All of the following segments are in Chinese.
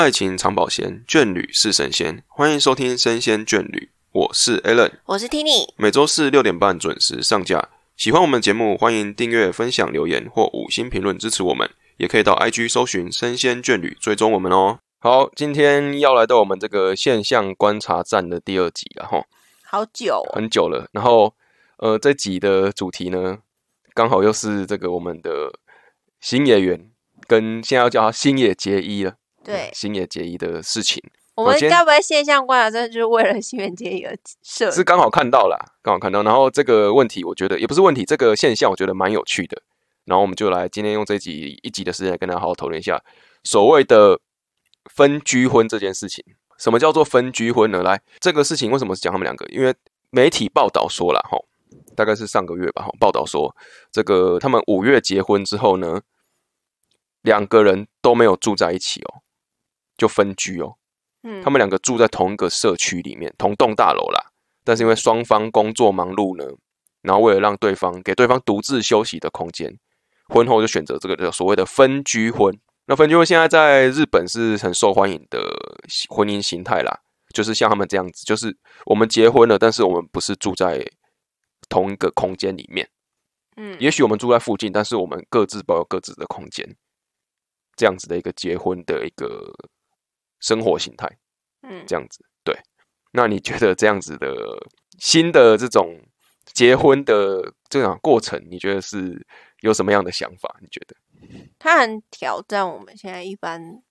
爱情长保鲜，眷侣是神仙。欢迎收听《生鲜眷侣》，我是 Alan，我是 Tini。每周四六点半准时上架。喜欢我们节目，欢迎订阅、分享、留言或五星评论支持我们。也可以到 IG 搜寻“生鲜眷侣”，追踪我们哦。好，今天要来到我们这个现象观察站的第二集了哈，好久，很久了。然后，呃，这集的主题呢，刚好又是这个我们的新演员跟现在要叫他星野结衣了。对，星野结衣的事情，我们该不会现象观察站就是为了星野结衣而设？是刚好看到了，刚好看到。然后这个问题，我觉得也不是问题，这个现象我觉得蛮有趣的。然后我们就来今天用这集一集的时间，跟大家好好讨论一下所谓的分居婚这件事情。什么叫做分居婚呢？来，这个事情为什么是讲他们两个？因为媒体报道说了，哈，大概是上个月吧，哈，报道说这个他们五月结婚之后呢，两个人都没有住在一起哦。就分居哦，嗯，他们两个住在同一个社区里面，同栋大楼啦。但是因为双方工作忙碌呢，然后为了让对方给对方独自休息的空间，婚后就选择这个叫所谓的分居婚。那分居婚现在在日本是很受欢迎的婚姻形态啦，就是像他们这样子，就是我们结婚了，但是我们不是住在同一个空间里面，嗯，也许我们住在附近，但是我们各自保有各自的空间，这样子的一个结婚的一个。生活形态，嗯，这样子对。那你觉得这样子的新的这种结婚的这种过程，你觉得是有什么样的想法？你觉得？它很挑战我们现在一般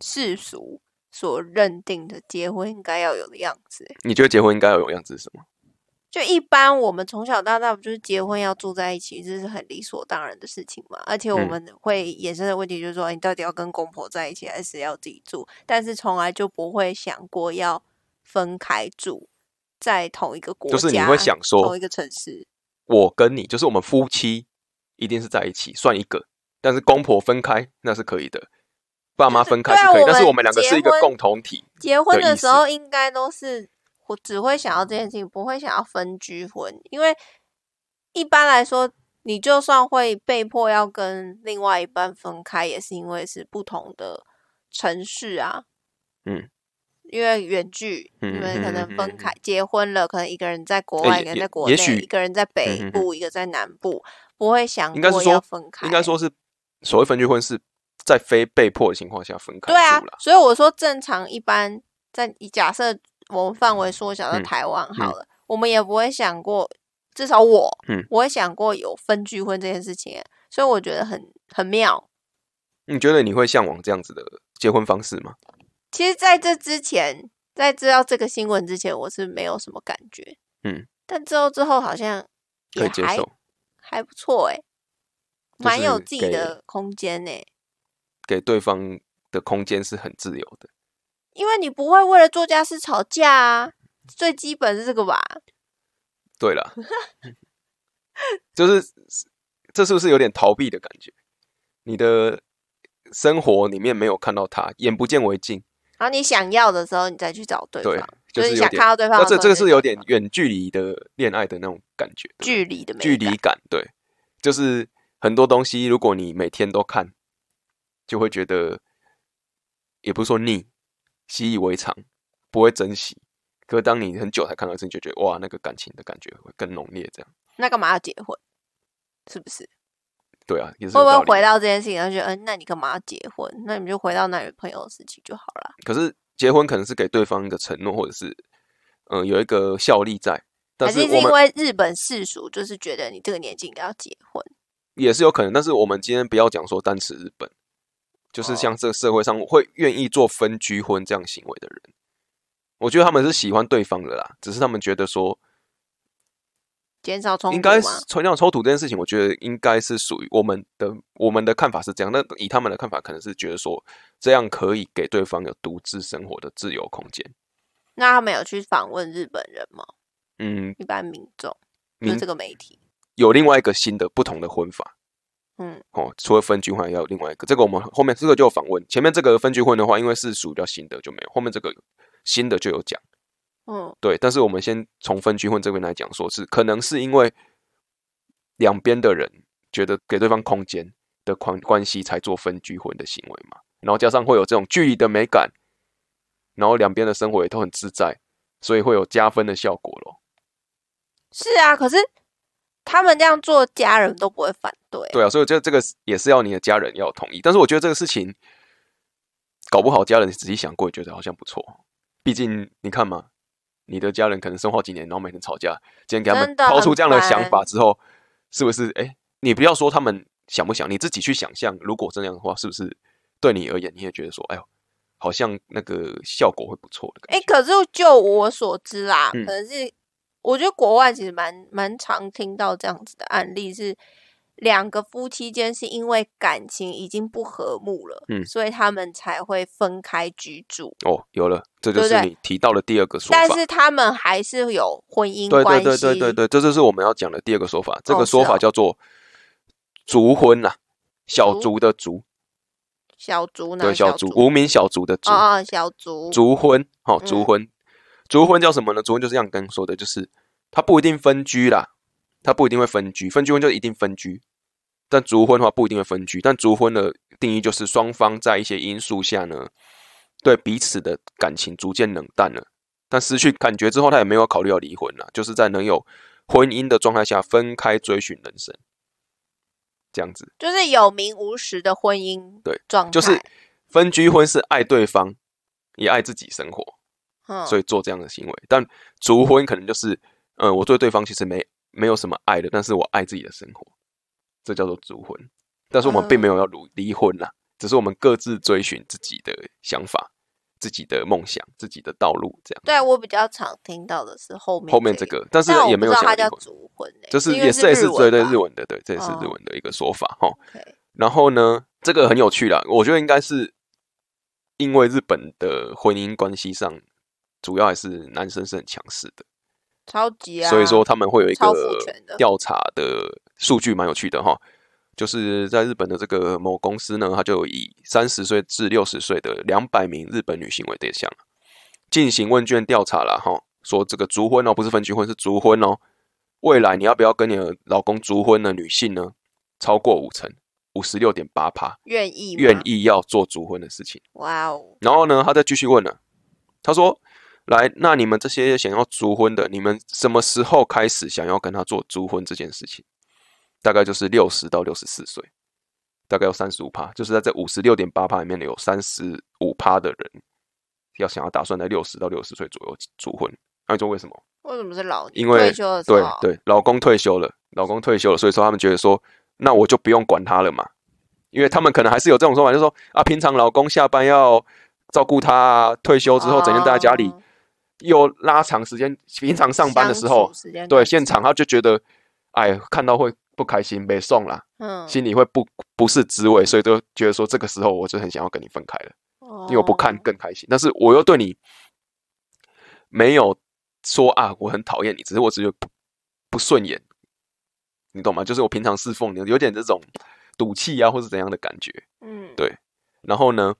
世俗所认定的结婚应该要有的样子。你觉得结婚应该要有样子是什么？就一般我们从小到大不就是结婚要住在一起，这是很理所当然的事情嘛。而且我们会衍生的问题就是说，你到底要跟公婆在一起，还是要自己住？但是从来就不会想过要分开住在同一个国家，就是你会想说同一个城市。我跟你就是我们夫妻一定是在一起算一个，但是公婆分开那是可以的，爸妈分开是可以，但是我们两个是一个共同体。结婚的时候应该都是。我只会想要这件事情，不会想要分居婚，因为一般来说，你就算会被迫要跟另外一半分开，也是因为是不同的城市啊。嗯，因为远距，你们可能分开结婚了，可能一个人在国外，一个人在国内，一个人在北部，一个在南部，不会想过要分开。应该说是所谓分居婚是在非被迫的情况下分开。对啊，所以我说正常一般在假设。我们范围缩小到台湾好了，我们也不会想过，至少我，嗯，我会想过有分居婚这件事情，所以我觉得很很妙。你觉得你会向往这样子的结婚方式吗？其实，在这之前，在知道这个新闻之前，我是没有什么感觉，嗯，但之后之后好像可以接受，还不错哎，蛮有自己的空间呢，给对方的空间是很自由的。因为你不会为了做家事吵架啊，最基本是这个吧？对了，就是这是不是有点逃避的感觉？你的生活里面没有看到他，眼不见为净。然后你想要的时候，你再去找对方，就是想看到对方。那这这个是有点远距离的恋爱的那种感觉，距离的距离感。对，就是很多东西，如果你每天都看，就会觉得，也不是说腻。习以为常，不会珍惜。可是当你很久才看到一次，就觉得哇，那个感情的感觉会更浓烈。这样，那干嘛要结婚？是不是？对啊，会不会回到这件事情，然后觉得，嗯，那你干嘛要结婚？那你们就回到男女朋友的事情就好了。可是结婚可能是给对方一个承诺，或者是嗯有一个效力在。还是因为日本世俗就是觉得你这个年纪应该要结婚，也是有可能。但是我们今天不要讲说单持日本。就是像这个社会上会愿意做分居婚这样行为的人，我觉得他们是喜欢对方的啦，只是他们觉得说减少冲突，应该减少冲突这件事情，我觉得应该是属于我们的我们的看法是这样。那以他们的看法，可能是觉得说这样可以给对方有独自生活的自由空间。那他们有去访问日本人吗？嗯，一般民众，就这个媒体有另外一个新的不同的婚法。嗯，哦，除了分居婚，还有另外一个，这个我们后面这个就有访问。前面这个分居婚的话，因为是属于比较新的，就没有。后面这个新的就有讲，嗯，对。但是我们先从分居婚这边来讲，说是可能是因为两边的人觉得给对方空间的关关系，才做分居婚的行为嘛。然后加上会有这种距离的美感，然后两边的生活也都很自在，所以会有加分的效果咯。是啊，可是他们这样做，家人都不会反对。对啊，所以我觉得这个也是要你的家人要同意。但是我觉得这个事情搞不好，家人仔细想过，觉得好像不错。毕竟你看嘛，你的家人可能生活几年，然后每天吵架，今天给他们抛出这样的想法之后，是不是？哎，你不要说他们想不想，你自己去想象，如果这样的话，是不是对你而言，你也觉得说，哎呦，好像那个效果会不错的感哎、觉？可是就我所知啦，嗯可能是我觉得国外其实蛮蛮常听到这样子的案例，是两个夫妻间是因为感情已经不和睦了，嗯所以他们才会分开居住，哦，有了，这就是你提到的第二个说法。但是他们还是有婚姻对关系。对对对对对，这就是我们要讲的第二个说法。这个说法叫做族婚呐、小族族的族，小族呢？对，小族族无名小族的族，啊哦，小族族婚，好、嗯族婚，族婚叫什么呢？族婚就是像刚刚说的，就是它不一定分居啦，它不一定会分居，分居婚就一定分居，但族婚的话不一定会分居，但族婚的定义就是双方在一些因素下呢，对彼此的感情逐渐冷淡了，但失去感觉之后，他也没有考虑要离婚了，就是在能有婚姻的状态下分开追寻人生，这样子。就是有名无实的婚姻对状态，就是分居婚是爱对方，也爱自己生活，嗯所以做这样的行为。但族婚可能就是，呃，我对对方其实没没有什么爱的，但是我爱自己的生活，这叫做族婚。但是我们并没有要离离婚啦，只是我们各自追寻自己的想法、自己的梦想、自己的道路，这样。对我比较常听到的是后面后面这个，但是也没有不知道它叫婚，就是也是也是日对对日文的，对，这也是日哦文的一个说法哈。然后呢，这个很有趣啦，我觉得应该是因为日本的婚姻关系上，主要还是男生是很强势的，超级啊，所以说他们会有一超个调查的数据蛮有趣的哈，就是在日本的这个某公司呢，它就以三十岁至六十岁的两百名日本女性为对象，进行问卷调查了哈，说这个族婚哦，不是分居婚，是族婚哦，未来你要不要跟你的老公族婚的女性呢，超过五成，五十六点八趴愿意吗？愿，意要做族婚的事情。哇哦，然后呢，他再继续问了，他说：“来，那你们这些想要族婚的，你们什么时候开始想要跟他做族婚这件事情？大概就是六十到六十四岁，大概有三十五趴，就是在这五十六点八趴里面呢，有三十五趴的人要想要打算在六十到六十岁左右族婚。那你说为什么？为什么是老因为退休对候？对，老公退休了，老公退休了，所以说他们觉得说，那我就不用管他了嘛，因为他们可能还是有这种说法，就是说啊，平常老公下班要照顾他啊，退休之后整天待在家里，哦又拉长时间，平常上班的时候对现场他就觉得，哎，看到会不开心，没送啦，嗯，心里会不不是滋味，所以就觉得说这个时候我就很想要跟你分开了。因为我不看哦更开心，但是我又对你没有说啊，我很讨厌你，只是我只是不不顺眼，你懂吗？就是我平常侍奉你，有点这种赌气啊，或是怎样的感觉。嗯，对然后呢，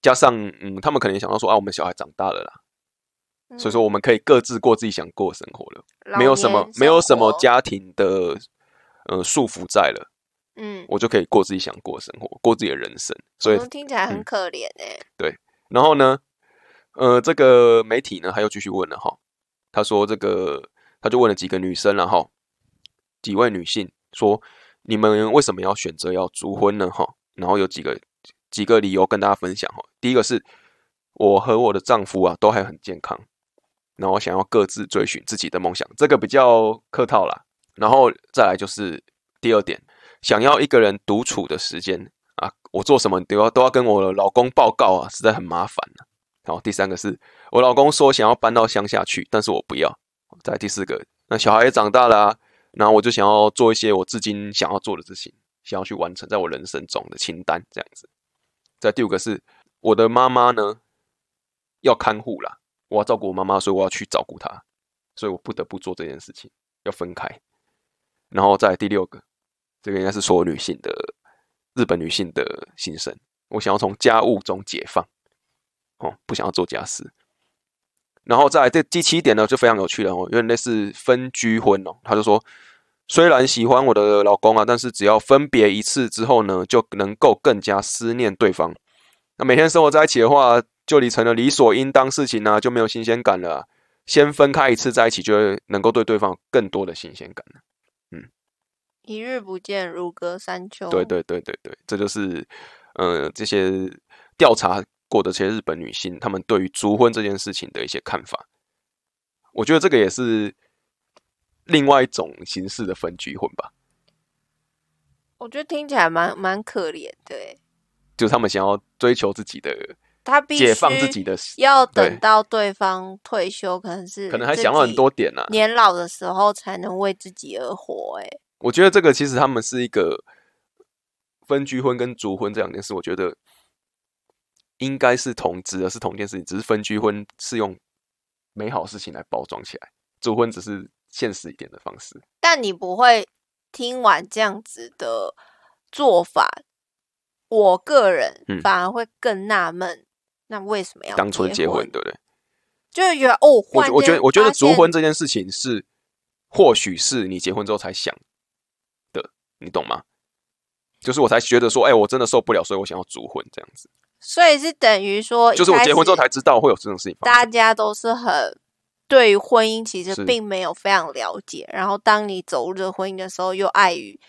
加上嗯，他们可能也想到说啊，我们小孩长大了啦，所以说我们可以各自过自己想过的生活了，嗯没有什么没有什么，家庭的呃束缚在了，嗯，我就可以过自己想过的生活，过自己的人生。所以嗯听起来很嗯可怜哎，然后呢，呃，这个媒体呢，他又继续问了哈，他说这个他就问了几个女生了哈，几位女性说，你们为什么要选择要足婚呢哈？然后有几个几个理由跟大家分享哈。第一个是我和我的丈夫啊都还很健康，然后想要各自追寻自己的梦想，这个比较客套啦。然后再来就是第二点，想要一个人独处的时间啊，我做什么都要都要跟我的老公报告啊，实在很麻烦啊。好，第三个是我老公说想要搬到乡下去，但是我不要。再第四个，那小孩也长大了、然后我就想要做一些我至今想要做的事情，想要去完成在我人生中的清单这样子。再第五个是我的妈妈呢要看护啦，我要照顾我妈妈，所以我要去照顾她，所以我不得不做这件事情，要分开。然后再第六个，这个应该是所有女性的日本女性的心声，我想要从家务中解放，哦，不想要做家事。然后在这第七点呢，就非常有趣了哦，因为那是分居婚哦，他就说虽然喜欢我的老公啊，但是只要分别一次之后呢，就能够更加思念对方。那每天生活在一起的话，就你成了理所应当事情呢、就没有新鲜感了啊、先分开一次在一起，就会能够对对方有更多的新鲜感了。一日不见如隔三秋。对对对对对，这就是呃这些调查过的这些日本女性，她们对于足婚这件事情的一些看法。我觉得这个也是另外一种形式的分居婚吧，我觉得听起来蛮蛮可怜的欸，就是他们想要追求自己的他必须解放自己的，要等到对方退休，可能是可能还自想到很多点呢、啊。年老的时候才能为自己而活。哎，我觉得这个其实他们是一个分居婚跟族婚这两件事，我觉得应该是同指的是同一件事情，只是分居婚是用美好事情来包装起来，族婚只是现实一点的方式。但你不会听完这样子的做法，我个人嗯反而会更纳闷，那为什么要当初结婚婚，？对不对？就是觉得哦，我觉我觉得我觉得族婚这件事情是，或许是你结婚之后才想的，你懂吗？就是我才觉得说，哎、我真的受不了，所以我想要族婚这样子。所以是等于说，就是我结婚之后才。知道会有这种事情发生。大家都是很对于婚姻其实并没有非常了解，然后当你走入这婚姻的时候，又碍于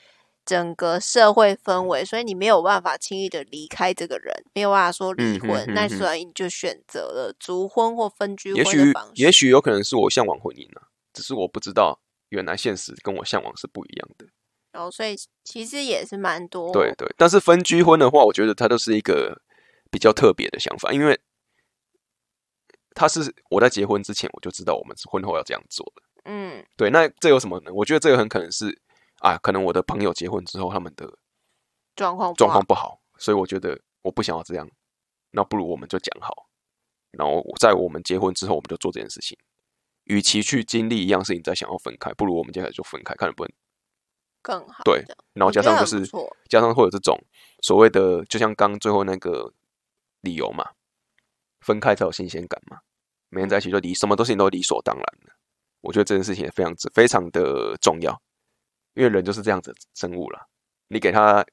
整个社会氛围，所以你没有办法轻易的离开这个人，没有办法说离嗯哼婚，那所以你就选择了族婚或分居也许婚的方式。也许有可能是我向往婚姻啊，只是我不知道原来现实跟我向往是不一样的。然后所以其实也是蛮多对对，但是分居婚的话，我觉得它都是一个比较特别的想法，因为他是我在结婚之前我就知道我们是婚后要这样做的。嗯对，那这有什么呢？我觉得这个很可能是啊，可能我的朋友结婚之后，他们的状况状况不好，所以我觉得我不想要这样，那不如我们就讲好，然后在我们结婚之后，我们就做这件事情。与其去经历一样事情再想要分开，不如我们接下来就分开，看能不能更好对然后加上就是加上会有这种所谓的，就像刚最后那个理由嘛，分开才有新鲜感嘛，每天在一起就理什么东西都理所当然的。我觉得这件事情也非常非常的重要，因为人就是这样子的生物啦，你给他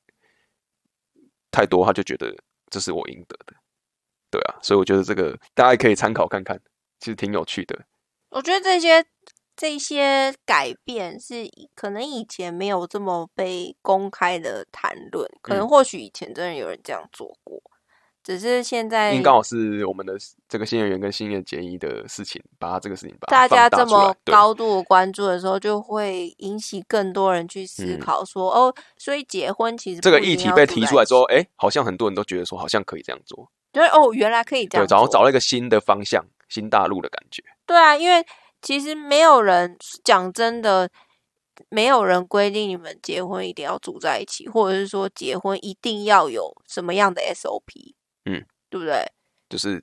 太多，他就觉得这是我应得的，对啊，所以我觉得这个大家可以参考看看，其实挺有趣的。我觉得这些这些改变是以可能以前没有这么被公开的谈论，可能嗯或许以前真的有人这样做过，只是现在因为刚好是我们的这个新演员跟新演结衣的事情，把他这个事情把它大家这么高度的关注的时候，就会引起更多人去思嗯考说，哦，所以结婚其实这个议题被提出来之后，一起，哎，好像很多人都觉得说，好像可以这样做，就是哦，原来可以这，样做，然后找了一个新的方向、新大陆的感觉。对啊，因为其实没有人讲真的，没有人规定你们结婚一定要住在一起，或者是说结婚一定要有什么样的 SOP，嗯，对不对？就是，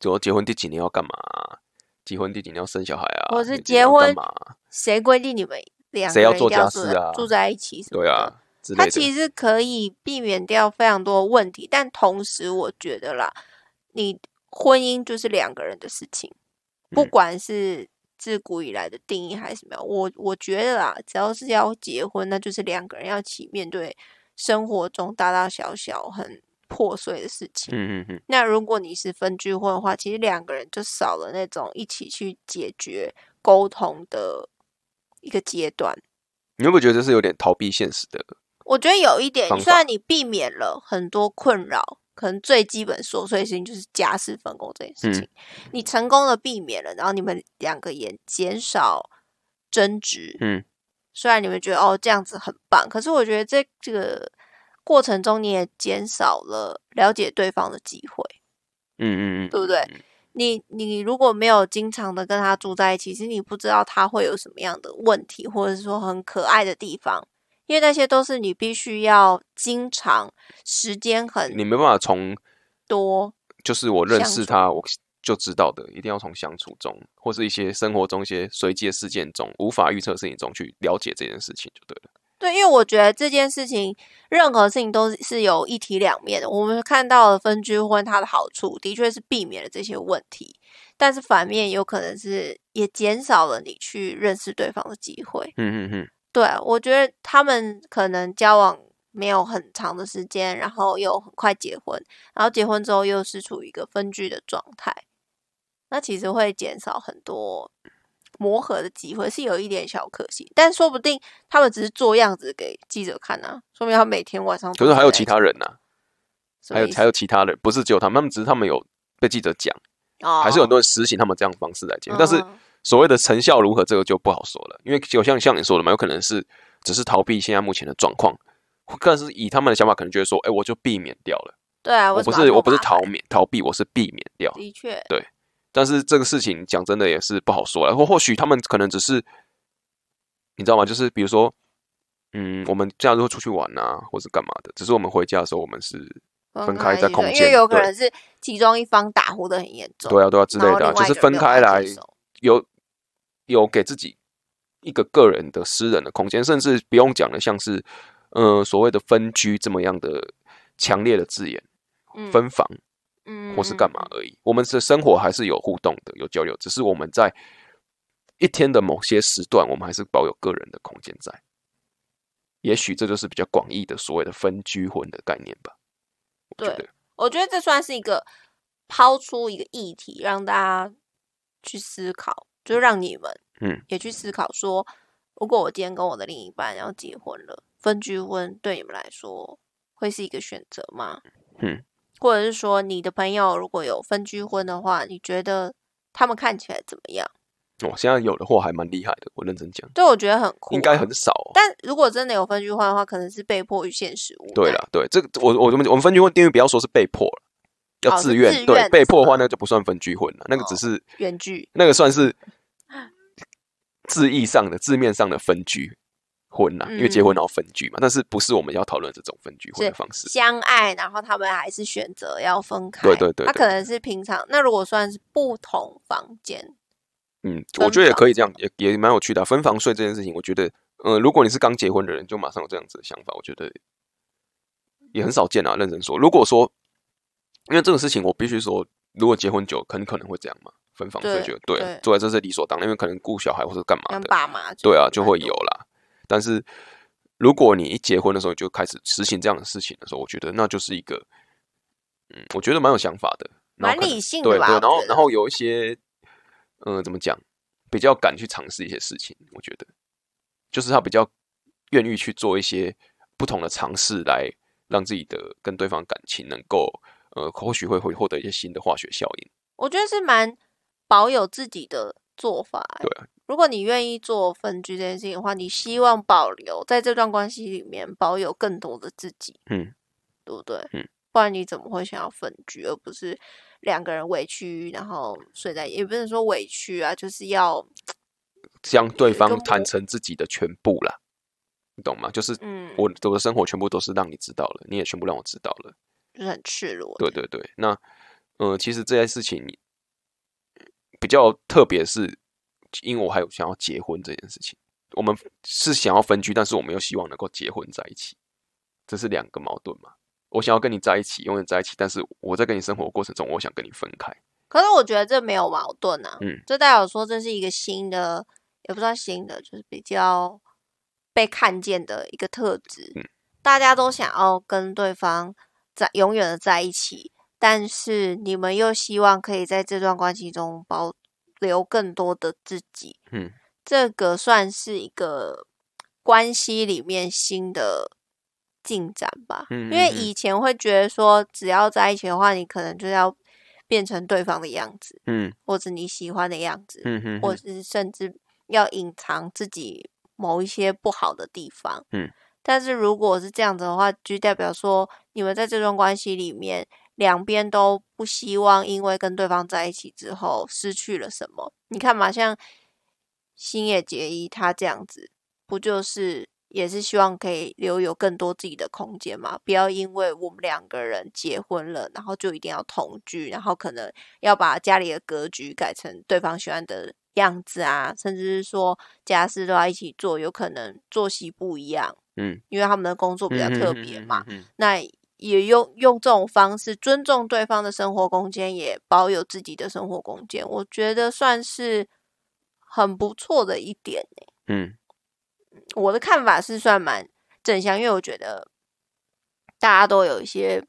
就说结婚第几年要干嘛啊、结婚第几年要生小孩啊？或者是结婚干嘛啊？谁规定你们两个谁要做人要住在家事啊住在一起？对啊，之类的。它其实可以避免掉非常多的问题，但同时我觉得啦，你婚姻就是两个人的事情，不嗯管是自古以来的定义还是什么样，我我觉得啦，只要是要结婚，那就是两个人要一起面对生活中大大小小很破碎的事情。嗯嗯嗯，那如果你是分居婚的话，其实两个人就少了那种一起去解决沟通的一个阶段。你会不会觉得这是有点逃避现实的？我觉得有一点，虽然你避免了很多困扰，可能最基本琐碎的事情就是家事分工这件事情，你成功的避免了，然后你们两个也减少争执。嗯，虽然你们觉得哦这样子很棒，可是我觉得这这个过程中你也减少了了解对方的机会。嗯嗯嗯，对不对嗯？你你如果没有经常的跟他住在一起，其实你不知道他会有什么样的问题，或者是说很可爱的地方，因为那些都是你必须要经常时间很你没办法从多，就是我认识他，我就知道的，一定要从相处中，或是一些生活中一些随机的事件中，无法预测事情中去了解这件事情就对了。对，因为我觉得这件事情，任何事情都是有一体两面的。我们看到了分居婚，它的好处的确是避免了这些问题，但是反面有可能是也减少了你去认识对方的机会。嗯嗯嗯，对，我觉得他们可能交往没有很长的时间，然后又很快结婚，然后结婚之后又是处于一个分居的状态，那其实会减少很多磨合的机会，是有一点小可惜。但说不定他们只是做样子给记者看啊，说明他每天晚上可是还有其他人呐、什么意思还有还有其他人，不是只有他们，他们只是他们有被记者讲，哦还是有很多人实行他们这样的方式来结婚，但是嗯所谓的成效如何，这个就不好说了，因为就像像你说的嘛，有可能是只是逃避现在目前的状况，但是以他们的想法，可能觉得说，哎、我就避免掉了，对啊，我不是我不是逃免逃避，我是避免掉。的确，但是这个事情讲真的也是不好说了，或或许他们可能只是，你知道吗？就是比如说，嗯，我们假日会出去玩啊，或是干嘛的，只是我们回家的时候，我们是分开在空间因为有可能是其中一方打呼的很严重，对啊对啊之类的就是分开来有有给自己一个个人的私人的空间，甚至不用讲的像是呃所谓的分居这么样的强烈的字眼，嗯分房嗯或是干嘛而已。我们的生活还是有互动的，有交流，只是我们在一天的某些时段，我们还是保有个人的空间在。也许这就是比较广义的所谓的分居婚的概念吧。对，我觉得这算是一个抛出一个议题，让大家去思考，就让你们嗯也去思考说，如果我今天跟我的另一半要结婚了，分居婚对你们来说会是一个选择吗？嗯，或者是说你的朋友如果有分居婚的话，你觉得他们看起来怎么样？我、现在有的货还蛮厉害的，我认真讲，对我觉得很酷啊、应该很少、哦。但如果真的有分居婚的话，可能是被迫与现实无奈。对了，对这个我我我们我们分居婚定义不要说是被迫了，要自愿。自对被迫的话那就不算分居婚了，那个只哦是、远距，那个算是字义上的字面上的分居婚啦，因为结婚嗯然后分居嘛，但是不是我们要讨论这种分居婚的方式。相爱，然后他们还是选择要分开。对对对对他可能是平常那如果算是不同房间，嗯，我觉得也可以这样，也也蛮有趣的啊、分房睡这件事情，我觉得，呃，如果你是刚结婚的人，就马上有这样子的想法，我觉得也很少见啊。认真说，如果说，因为这个事情，我必须说，如果结婚久，很可能会这样嘛，分房睡就对对，做在这是理所当然，因为可能顾小孩或者干嘛的，爸妈对啊，就会有啦。但是如果你一结婚的时候就开始实行这样的事情的时候，我觉得那就是一个，嗯，我觉得蛮有想法的，蛮理性对对，然后然后有一些，嗯、怎么讲，比较敢去尝试一些事情，我觉得就是他比较愿意去做一些不同的尝试，来让自己的跟对方感情能够，呃，或许会会获得一些新的化学效应。我觉得是蛮保有自己的做法、欸。对啊，如果你愿意做分居这件事情的话，你希望保留在这段关系里面保有更多的自己，嗯，对不对？嗯，不然你怎么会想要分居，而不是两个人委屈，然后睡在也不能说委屈啊，就是要向对方坦模诚自己的全部啦，你懂吗？就是嗯，我我的生活全部都是让你知道了，你也全部让我知道了。就是很赤裸。对对对，那呃，其实这件事情比较特别，是因为我还有想要结婚这件事情。我们是想要分居，但是我们又希望能够结婚在一起，这是两个矛盾嘛。我想要跟你在一起，永远在一起，但是我在跟你生活过程中，我想跟你分开。可是我觉得这没有矛盾啊，嗯，这代表说这是一个新的，也不知道新的，就是比较被看见的一个特质。嗯大家都想要跟对方在永远的在一起，但是你们又希望可以在这段关系中保留更多的自己。嗯，这个算是一个关系里面新的进展吧。嗯因为以前会觉得说，只要在一起的话，你可能就要变成对方的样子，嗯或者你喜欢的样子，嗯哼或哼是甚至要隐藏自己某一些不好的地方。嗯，但是如果是这样子的话，就代表说你们在这段关系里面，两边都不希望因为跟对方在一起之后失去了什么。你看嘛，像星野结衣他这样子，不就是也是希望可以留有更多自己的空间嘛？不要因为我们两个人结婚了，然后就一定要同居，然后可能要把家里的格局改成对方喜欢的样子啊，甚至是说家事都要一起做，有可能作息不一样，嗯，因为他们的工作比较特别嘛。嗯那也用用这种方式尊重对方的生活空间，也保有自己的生活空间，我觉得算是很不错的一点呢、嗯，我的看法是算蛮正向，因为我觉得大家都有一些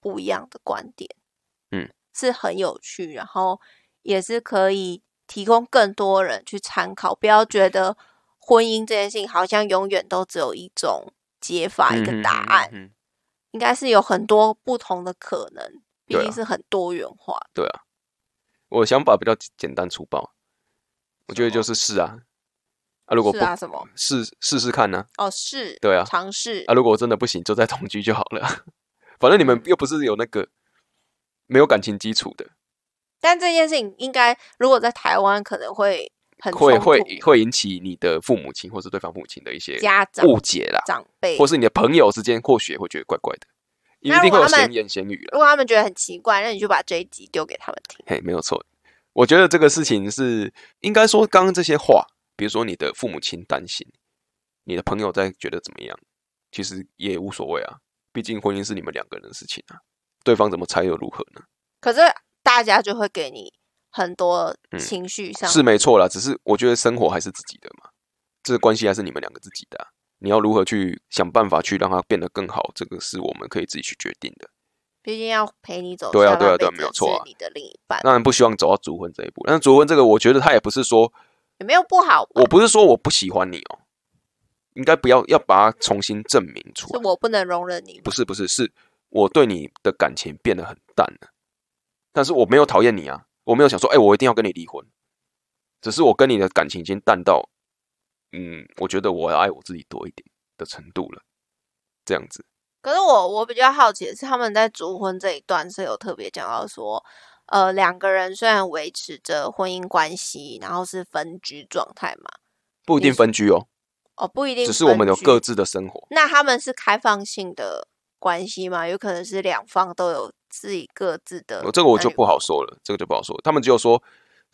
不一样的观点，嗯，是很有趣，然后也是可以提供更多人去参考，不要觉得婚姻这件事情好像永远都只有一种解法、一个答案，嗯嗯嗯嗯应该是有很多不同的可能，毕竟是很多元化。对啊，我想法比较简单粗暴，我觉得就是试啊，啊，如果不什么？试试试看呢、哦，是，对啊尝试啊，如果真的不行，就再同居就好了。反正你们又不是有那个没有感情基础的，但这件事情应该如果在台湾可能会很会会会引起你的父母亲或是对方父母亲的一些家长误解啦，长辈，或是你的朋友之间或许也会觉得怪怪的，一定会有闲言闲语了。如果他们觉得很奇怪，那你就把这一集丢给他们听。嘿，没有错。我觉得这个事情是应该说，刚刚这些话，比如说你的父母亲担心，你的朋友在觉得怎么样，其实也无所谓啊。毕竟婚姻是你们两个人的事情啊，对方怎么猜又如何呢？可是大家就会给你很多嗯情绪上、是没错啦，只是我觉得生活还是自己的嘛，这个关系还是你们两个自己的啊、你要如何去想办法去让它变得更好，这个是我们可以自己去决定的。毕竟要陪你走对啊对啊对没有错啊你的另一半当然不希望走到主婚这一步，但是主婚这个，我觉得他也不是说也没有不好？我不是说我不喜欢你哦，应该不要要把它重新证明出来。是我不能容忍你不是不是，是我对你的感情变得很淡了，但是我没有讨厌你啊，我没有想说，哎、我一定要跟你离婚，只是我跟你的感情已经淡到，嗯，我觉得我要爱我自己多一点的程度了，这样子。可是我我比较好奇的是，他们在主婚这一段是有特别讲到说，呃，两个人虽然维持着婚姻关系，然后是分居状态嘛，不一定分居哦，哦，不一定，只是我们有各。自的生活。那他们是开放性的关系吗？有可能是两方都有自己各自的呃，这个我就不好说了，这个就不好说。他们只有说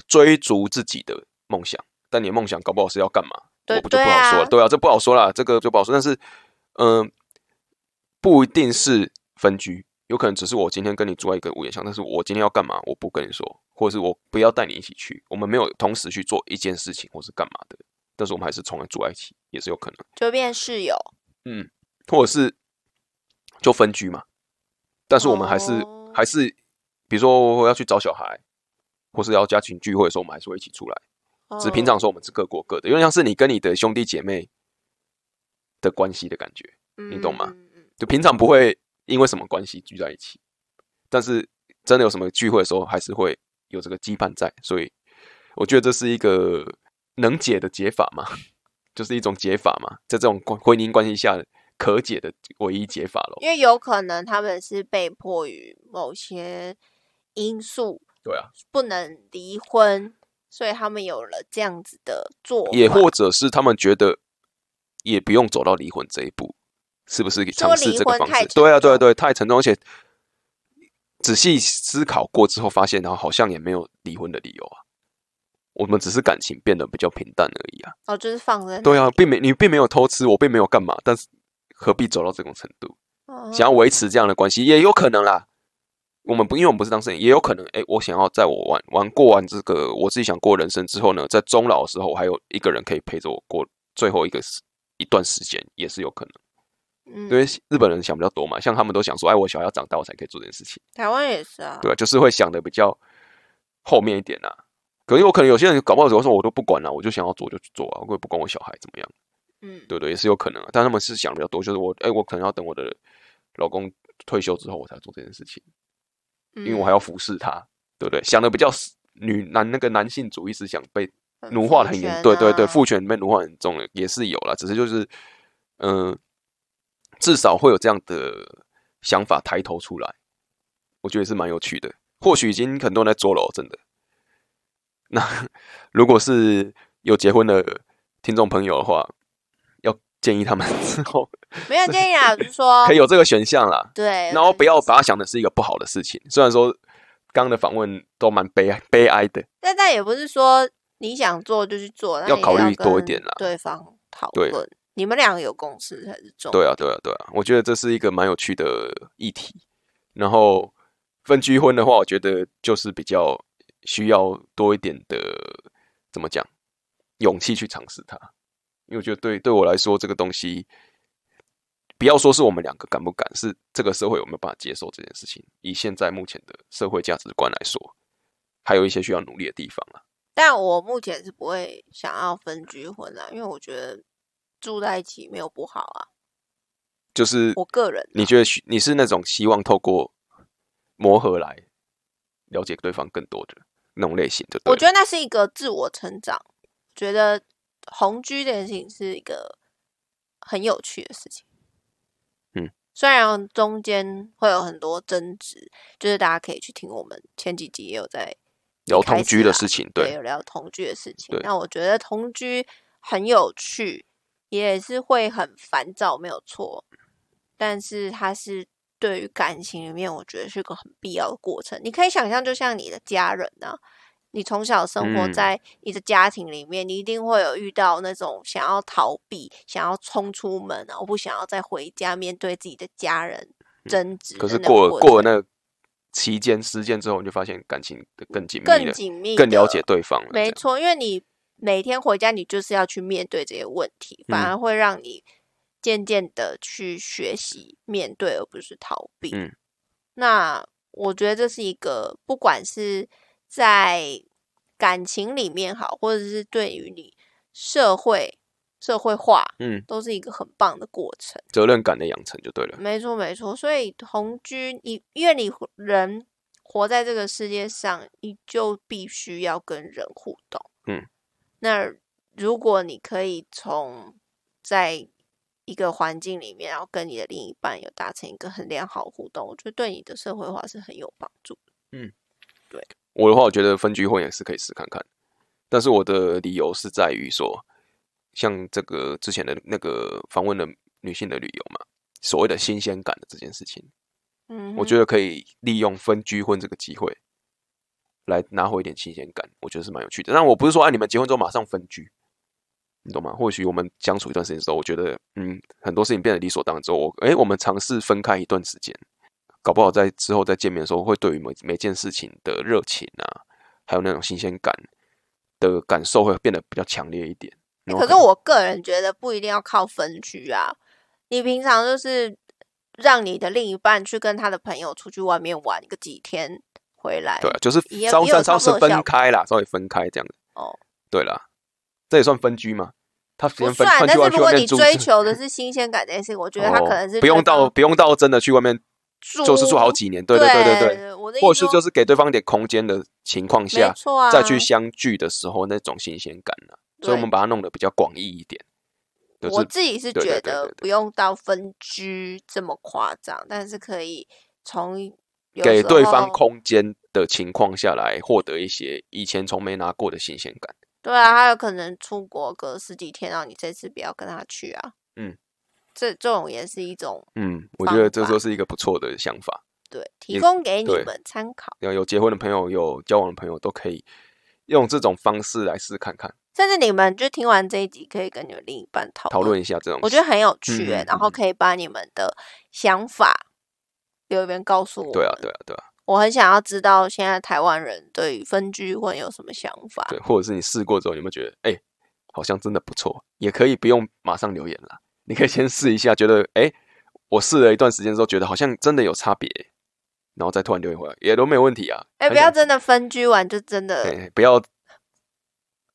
追逐自己的梦想，但你的梦想搞不好是要干嘛，对我不就不好说了。对对啊，这不好说啦，这个就不好说。但是，嗯、不一定是分居，有可能只是我今天跟你住在一个屋檐下，但是我今天要干嘛，我不跟你说，或者是我不要带你一起去，我们没有同时去做一件事情或是干嘛的，但是我们还是从来住在一起，也是有可能。就变室友，嗯，或者是就分居嘛。但是我们还是、哦还是，比如说我要去找小孩，或是要家庭聚会的时候，我们还是会一起出来。只是平常哦说我们是各过各的，因为像是你跟你的兄弟姐妹的关系的感觉。你懂吗就平常不会因为什么关系聚在一起，但是真的有什么聚会的时候，还是会有这个羁绊在。所以我觉得这是一个能解的解法嘛，就是一种解法嘛，在这种关婚姻关系下可解的唯一解法咯。因为有可能他们是被迫于某些因素对啊，不能离婚，所以他们有了这样子的做法。也或者是他们觉得也不用走到离婚这一步，是不是尝试这个方式？离婚太对啊，对啊，对，太沉重，而且仔细思考过之后，发现然后好像也没有离婚的理由啊。我们只是感情变得比较平淡而已啊。哦，就是放任对啊，并没你并没有偷吃，我并没有干嘛，但是何必走到这种程度？哦想要维持这样的关系，也有可能啦。我们不，因为我们不是当事人，也有可能，哎、我想要在我玩玩过完这个我自己想过人生之后呢，在终老的时候，我还有一个人可以陪着我过最后一个时一段时间，也是有可能。嗯因为日本人想比较多嘛，像他们都想说，哎，我小孩要长大，我才可以做这件事情，台湾也是啊，对啊、就是会想的比较后面一点啦。可能我可能有些人搞不好有时候我都不管了，我就想要做就去做啊，我也不管我小孩怎么样。嗯，对不对？也是有可能啊，但他们是想比较多，就是我，哎，我可能要等我的老公退休之后，我才做这件事情，因因为我还要服侍他，对不对？想的比较女男那个男性主义思想被嗯奴化的很严，对对对，父权被奴化很重了，也是有了，只是就是，嗯、至少会有这样的想法抬头出来，我觉得是蛮有趣的。或许已经很多人在做了哦，真的。那 如果是有结婚的听众朋友的话，要建议他们之后。没有建议啊，就是说可以有这个选项啦，对，然后不要把它想的是一个不好的事情。虽然说刚刚的访问都蛮悲哀悲哀的，但但也不是说你想做就去做，要考虑多一跟点啦。对方讨对。论，你们两个有共识才是重要。对啊，对啊，对啊，我觉得这是一个蛮有趣的议题。然后分居婚的话，我觉得就是比较需要多一点的怎么讲勇气去尝试它，因为我觉得对对我来说，这个东西不要说是我们两个敢不敢，是这个社会有没有办法接受这件事情。以现在目前的社会价值观来说，还有一些需要努力的地方啊。但我目前是不会想要分居婚啊，因为我觉得住在一起没有不好啊。就是我个人，你觉得你是那种希望透过磨合来了解对方更多的那种类型的？我觉得那是一个自我成长，觉得同居这件事情是一个很有趣的事情。嗯，虽然中间会有很多争执，就是大家可以去听我们前几集也有在聊同居的事情，对，有聊同居的事情。那我觉得同居很有趣，也是会很烦躁，没有错。但是它是对于感情里面，我觉得是个很必要的过程。你可以想象，就像你的家人呢，你从小生活在你的家庭里面，你一定会有遇到那种想要逃避、想要冲出门，然后不想要再回家面对自己的家人争执。可是过过了那期间时间之后，你就发现感情更紧密、更紧密、更了解对方了。没错，因为你每天回家，你就是要去面对这些问题，反而会让你。渐渐的去学习面对，而不是逃避。嗯，那我觉得这是一个，不管是在感情里面好，或者是对于你社会社会化，嗯，都是一个很棒的过程。责任感的养成就对了。没错，没错。所以同居，你因为你人活在这个世界上，你就必须要跟人互动。嗯，那如果你可以从在一个环境里面，然后跟你的另一半有达成一个很良好互动，我觉得对你的社会化是很有帮助的。嗯，对我的话，我觉得分居婚也是可以试看看，但是我的理由是在于说，像这个之前的那个访问的女性的旅游嘛，所谓的新鲜感的这件事情，嗯，我觉得可以利用分居婚这个机会来拿回一点新鲜感，我觉得是蛮有趣的。但我不是说，啊，你们结婚之后马上分居。你懂吗？或许我们相处一段时间之后，我觉得，嗯，很多事情变得理所当然之后，我，哎，我们尝试分开一段时间，搞不好在之后再见面的时候，会对于每每件事情的热情啊，还有那种新鲜感的感受，会变得比较强烈一点。可是我个人觉得不一定要靠分居啊，你平常就是让你的另一半去跟他的朋友出去外面玩个几天回来，对，就是稍稍稍是分开啦，稍微分开这样子。哦，对啦。这也算分居吗？他不算，但是如果你追求的是新鲜感这件事情，我觉得他可能是不用到不用到真的去外面就是住好几年，对对对对对，或是就是给对方一点空间的情况下，再去相聚的时候那种新鲜感呢？所以我们把它弄得比较广义一点。我自己是觉得不用到分居这么夸张，但是可以从给对方空间的情况下来获得一些以前从没拿过的新鲜感。对啊，他有可能出国隔十几天，然后你这次不要跟他去啊。嗯，这这种也是一种。嗯，我觉得这都是一个不错的想法。对，提供给你们参考。要有结婚的朋友，有交往的朋友，都可以用这种方式来试看看。甚至你们就听完这一集，可以跟你们另一半讨讨论一下这种，我觉得很有趣。然后可以把你们的想法留言告诉我。对啊，对啊，对啊。我很想要知道现在台湾人对于分居婚有什么想法？对，或者是你试过之后有没有觉得，哎，好像真的不错？也可以不用马上留言了，你可以先试一下，觉得，哎，我试了一段时间之后，觉得好像真的有差别，然后再突然留言回来，也都没有问题啊。哎，不要真的分居完就真的，不要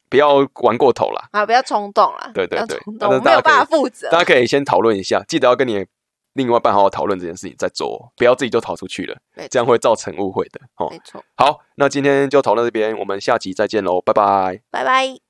不要玩过头了啊！不要冲动了，对对对，我没有办法负责。大家可以先讨论一下，记得要跟你。另外办好好讨论这件事情再做，不要自己就逃出去了，这样会造成误会的。哦，没错。好，那今天就讨论这边，我们下集再见喽，拜拜，拜拜。